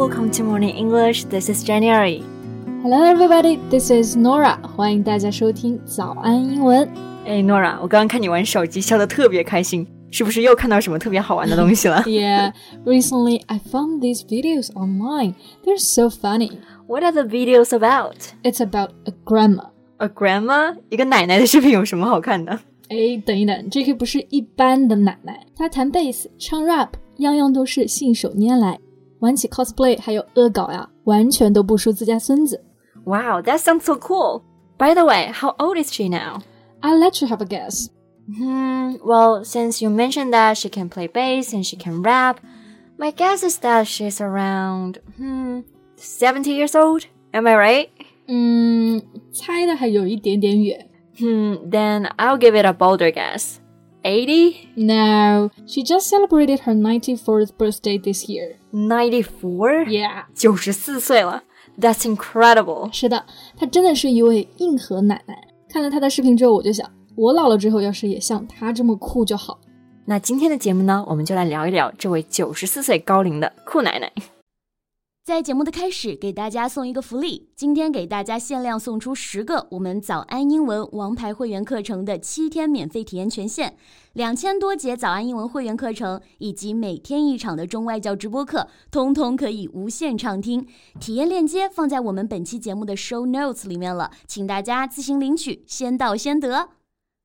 welcome to Morning English. This is January. Hello, everybody. This is Norah. 欢迎大家收听早安英文。哎，Norah，我刚刚看你玩手机，笑得特别开心，是不是又看到什么特别好玩的东西了？Yeah, recently I found these videos online. They're so funny. What are the videos about? It's about a grandma. A grandma，一个奶奶的视频有什么好看的？哎，等一等，这个不是一般的奶奶，她弹贝斯、唱 rap，样样都是信手拈来。玩起 cosplay 还有恶搞呀，完全都不输自家孙子。Wow, that sounds so cool. By the way, how old is she now? I'll let you have a guess. Hmm, well, since you mentioned that she can play bass and she can rap, my guess is that she's around, hmm, 70 years old. Am I right? 嗯，猜的还有一点点远。Hmm, then I'll give it a bolder guess. 80? No, she just celebrated her 94th birthday this year. 94? Yeah. 94岁了. That's incredible. 是的，她真的是一位硬核奶奶。看了她的视频之后，我就想，我老了之后要是也像她这么酷就好。那今天的节目呢，我们就来聊一聊这位九十四岁高龄的酷奶奶。在节目的开始，给大家送一个福利。今天给大家限量送出十个我们早安英文王牌会员课程的七天免费体验权限，两千多节早安英文会员课程以及每天一场的中外教直播课，通通可以无限畅听。体验链接放在我们本期节目的 show notes 里面了，请大家自行领取，先到先得。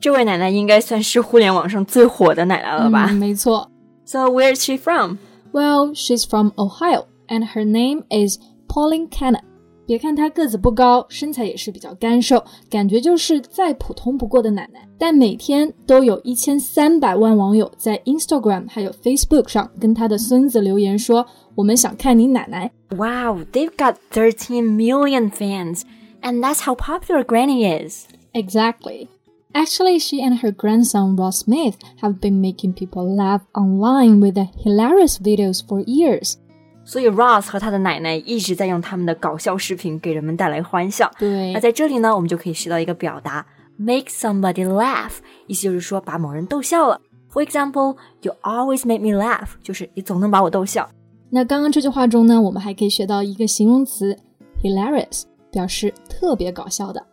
这位奶奶应该算是互联网上最火的奶奶了吧？嗯、没错。So where is she from? Well, she's from Ohio and her name is Pauline Cannon。别看她个子不高，身材也是比较干瘦，感觉就是再普通不过的奶奶。但每天都有一千三百万网友在 Instagram 还有 Facebook 上跟她的孙子留言说：“我们想看你奶奶。” Wow, they've got 13 million fans, and that's how popular Granny is. Exactly. Actually, she and her grandson Ross Smith have been making people laugh online with the hilarious videos for years. 所以 Ross 和他的奶奶一直在用他们的搞笑视频给人们带来欢笑。对，那在这里呢，我们就可以学到一个表达，make somebody laugh，意思就是说把某人逗笑了。For example, you always make me laugh，就是你总能把我逗笑。那刚刚这句话中呢，我们还可以学到一个形容词 hilarious，表示特别搞笑的。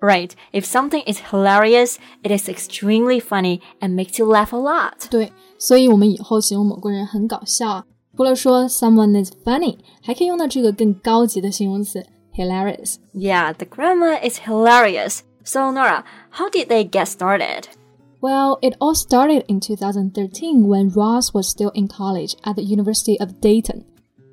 Right, if something is hilarious, it is extremely funny and makes you laugh a lot. 对，所以我们以后形容某个人很搞笑啊，除了说 someone is funny，还可以用到这个更高级的形容词 hilarious。Yeah, the grammar is hilarious. So Norah, how did they get started? Well, it all started in 2013 when Ross was still in college at the University of Dayton.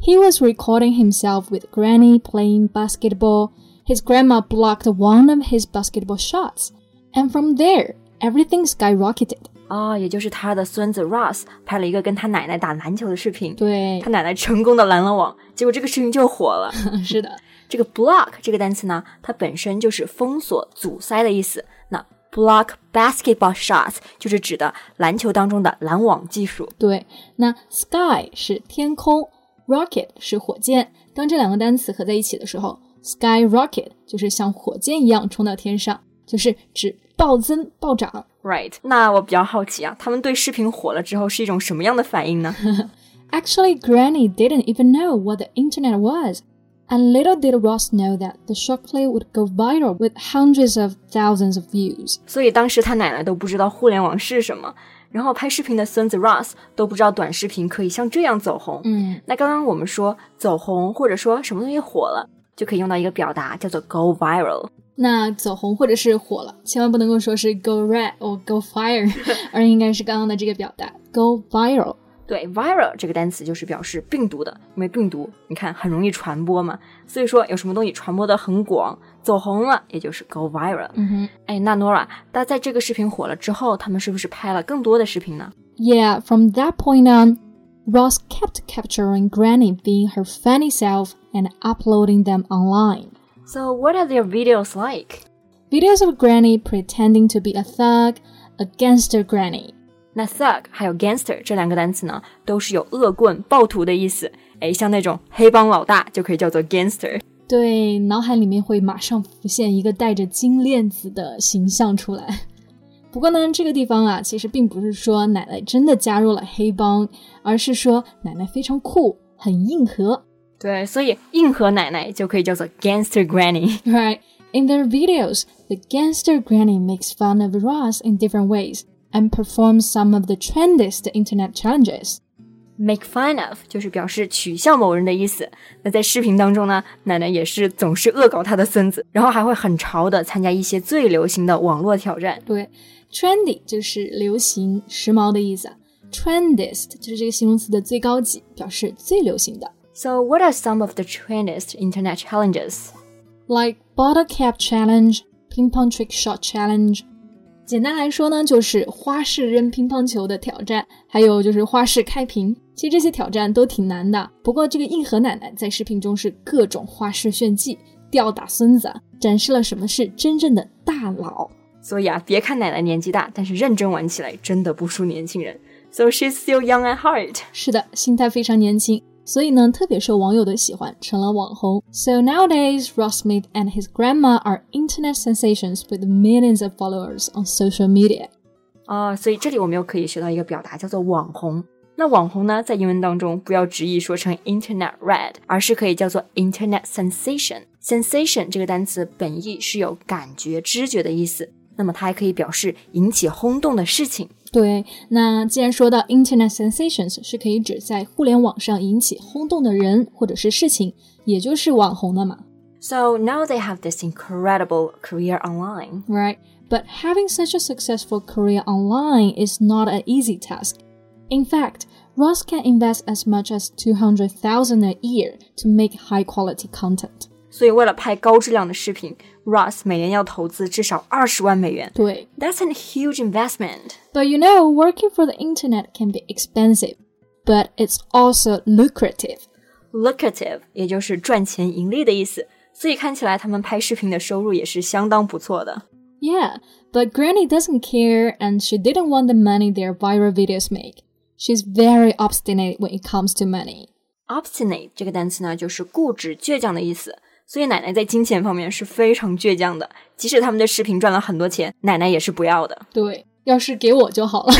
He was recording himself with Granny playing basketball. His grandma blocked one of his basketball shots. And from there, everything skyrocketed. 哦，也就是他的孙子 Russ 拍了一个跟他奶奶打篮球的视频，对他，奶奶成功的拦了网，结果这个视频就火了。是的，这个 block 这个单词呢，它本身就是封锁、阻塞的意思。那 block basketball shots 就是指的篮球当中的拦网技术。对。那 sky 是天空，rocket 是火箭。当这两个单词合在一起的时候，sky rocket 就是像火箭一样冲到天上，就是指暴增、暴涨。 Right，那我比较好奇啊，他们对视频火了之后是一种什么样的反应呢？ Actually, Granny didn't even know what the internet was. And little did Ross know that the short clip would go viral with hundreds of thousands of views. 所以当时他奶奶都不知道互联网是什么，然后拍视频的孙子 Ross 都不知道短视频可以像这样走红。嗯，那刚刚我们说走红或者说什么东西火了，就可以用到一个表达叫做 go viral。 那走红或者是火了，千万不能够说是 go red or go fire，而应该是刚刚的这个表达 go viral。对，viral 这个单词就是表示病毒的，因为病毒你看很容易传播嘛，所以说有什么东西传播的很广，走红了也就是 go viral。嗯哼，哎，那 Norah，那在这个视频火了之后，他们是不是拍了更多的视频呢？Yeah, from that point on, Ross kept capturing Granny being her funny self and uploading them online. So what are their videos like? Videos of Granny pretending to be a thug, a gangster Granny. 那 thug 还有 gangster 这两个单词呢，都是有恶棍、暴徒的意思。哎，像那种黑帮老大就可以叫做 gangster。对，脑海里面会马上浮现一个戴着金链子的形象出来。不过呢，这个地方啊，其实并不是说奶奶真的加入了黑帮，而是说奶奶非常酷，很硬核。对，所以硬核奶奶就可以叫做 gangster granny。Right. In their videos, the gangster granny makes fun of Ross in different ways and performs some of the trendiest internet challenges. Make fun of 就是表示取笑某人的意思。那在视频当中呢，奶奶也是总是恶搞她的孙子，然后还会很潮的参加一些最流行的网络挑战。对，trendy 就是流行、时髦的意思啊。trendiest 就是这个形容词的最高级，表示最流行的。So what are some of the trendiest internet challenges? like bottle cap challenge, ping pong trick shot challenge。简单来说呢，就是花式扔乒乓球的挑战，还有就是花式开屏。其实这些挑战都挺难的。不过这个硬核奶奶在视频中是各种花式炫技，吊打孙子啊，展示了什么是真正的大佬。所以啊，别看奶奶年纪大，但是认真玩起来真的不输年轻人。So she's still young at heart. 是的，心态非常年轻， 所以呢，特别受网友的喜欢，成了网红。So nowadays, Ross Smith and his grandma are internet sensations with millions of followers on social media. 啊、所以这里我们又可以学到一个表达，叫做网红。那网红呢，在英文当中不要直译说成 internet red，而是可以叫做 internet sensation。sensation 这个单词本意是有感觉、知觉的意思，那么它还可以表示引起轰动的事情。对，那既然说到 internet sensations，是可以指在互联网上引起轰动的人或者是事情，也就是网红的嘛 So now they have this incredible career online. ，right? But having such a successful career online is not an easy task. In fact, Ross can invest as much as 200,000 a year to make high quality content. 所以为了拍高质量的视频，Ross 每年要投资至少二十万美元。对 That's a huge investment. But you know, working for the internet can be expensive, but it's also lucrative. Lucrative 也就是赚钱盈利的意思。所以看起来他们拍视频的收入也是相当不错的。 Yeah, but Granny doesn't care and she didn't want the money their viral videos make. She's very obstinate when it comes to money. Obstinate 这个单词呢，就是固执、倔强的意思。 所以奶奶在金钱方面是非常倔强的，即使他们的视频赚了很多钱，奶奶也是不要的。对，要是给我就好了。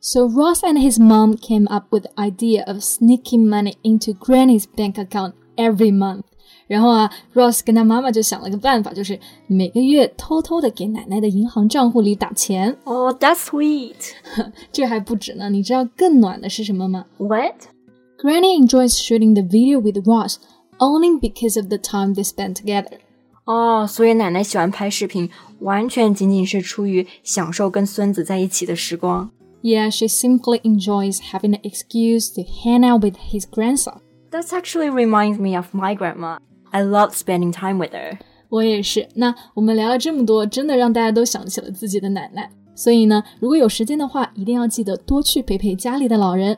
so Ross and his mom came up with the idea of sneaking money into Granny's bank account every month. 然后啊，Ross 跟他妈妈就想了个办法，就是每个月偷偷的给奶奶的银行账户里打钱。Oh,、t h a t s sweet. 这还不止呢，你知道更暖的是什么吗 What?？Granny enjoys shooting the video with Ross only because of the time they spend together. 哦，所以奶奶喜欢拍视频，完全仅仅是出于享受跟孙子在一起的时光。 Yeah, she simply enjoys having an excuse to hang out with his grandson. That actually reminds me of my grandma. I love spending time with her. 我也是。那我们聊了这么多，真的让大家都想起了自己的奶奶。所以呢，如果有时间的话，一定要记得多去陪陪家里的老人。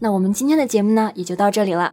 那我们今天的节目呢，也就到这里了。